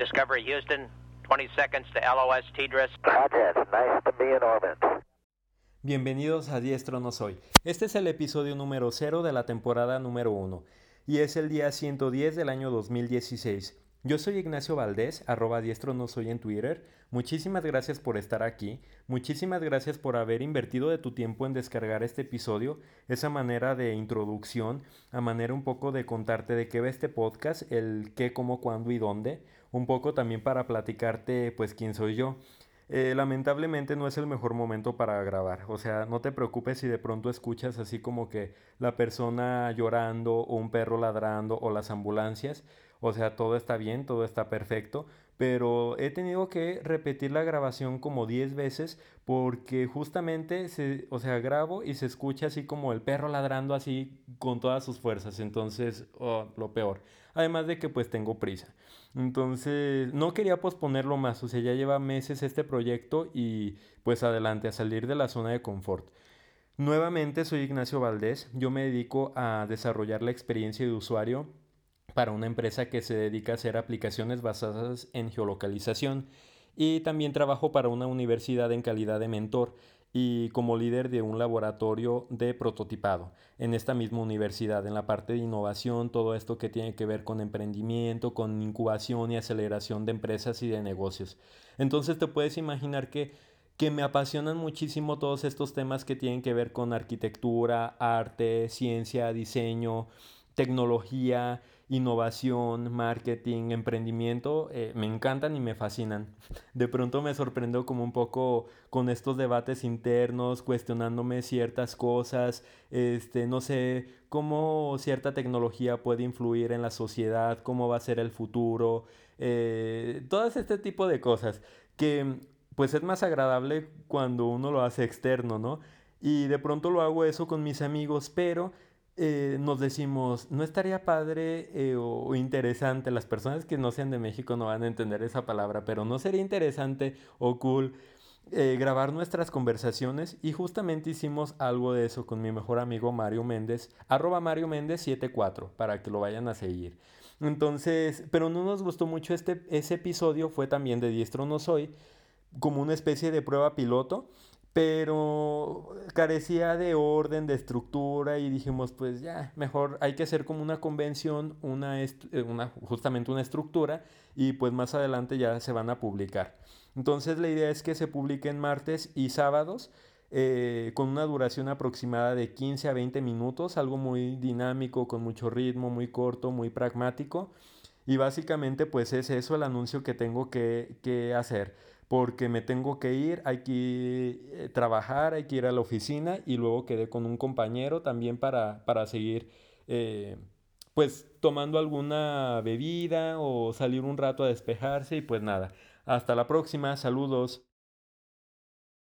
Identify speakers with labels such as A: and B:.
A: Discovery Houston, 20 seconds to LOS TDRS.
B: nice to be in orbit.
C: Bienvenidos a Diestro No Soy. Este es el episodio número 0 de la temporada número 1 y es el día 110 del año 2016. Yo soy Ignacio Valdés, arroba diestro no soy en Twitter. Muchísimas gracias por estar aquí. Muchísimas gracias por haber invertido de tu tiempo en descargar este episodio, esa manera de introducción, a manera un poco de contarte de qué va este podcast, el qué, cómo, cuándo y dónde. Un poco también para platicarte pues quién soy yo. Eh, lamentablemente no es el mejor momento para grabar. O sea, no te preocupes si de pronto escuchas así como que la persona llorando o un perro ladrando o las ambulancias. O sea, todo está bien, todo está perfecto, pero he tenido que repetir la grabación como 10 veces porque justamente se, o sea, grabo y se escucha así como el perro ladrando así con todas sus fuerzas, entonces, oh, lo peor. Además de que pues tengo prisa. Entonces, no quería posponerlo más, o sea, ya lleva meses este proyecto y pues adelante a salir de la zona de confort. Nuevamente soy Ignacio Valdés, yo me dedico a desarrollar la experiencia de usuario para una empresa que se dedica a hacer aplicaciones basadas en geolocalización y también trabajo para una universidad en calidad de mentor y como líder de un laboratorio de prototipado en esta misma universidad, en la parte de innovación, todo esto que tiene que ver con emprendimiento, con incubación y aceleración de empresas y de negocios. Entonces te puedes imaginar que, que me apasionan muchísimo todos estos temas que tienen que ver con arquitectura, arte, ciencia, diseño, tecnología, innovación, marketing, emprendimiento, eh, me encantan y me fascinan. De pronto me sorprendo como un poco con estos debates internos, cuestionándome ciertas cosas, este, no sé cómo cierta tecnología puede influir en la sociedad, cómo va a ser el futuro, eh, todo este tipo de cosas que pues es más agradable cuando uno lo hace externo, ¿no? Y de pronto lo hago eso con mis amigos, pero eh, nos decimos, no estaría padre eh, o, interesante, las personas que no sean de México no van a entender esa palabra, pero no sería interesante o cool eh, grabar nuestras conversaciones y justamente hicimos algo de eso con mi mejor amigo Mario Méndez, arroba Mario Méndez 74, para que lo vayan a seguir. Entonces, pero no nos gustó mucho este, ese episodio, fue también de Diestro No Soy, como una especie de prueba piloto pero carecía de orden, de estructura y dijimos, pues ya, mejor hay que hacer como una convención, una, eh, una, justamente una estructura y pues más adelante ya se van a publicar. Entonces la idea es que se publiquen martes y sábados eh, con una duración aproximada de 15 a 20 minutos, algo muy dinámico, con mucho ritmo, muy corto, muy pragmático. Y básicamente pues es eso el anuncio que tengo que hacer porque me tengo que ir, hay que eh, trabajar, hay que ir a la oficina y luego quedé con un compañero también para, para seguir eh, pues tomando alguna bebida o salir un rato a despejarse y pues nada. Hasta la próxima, saludos.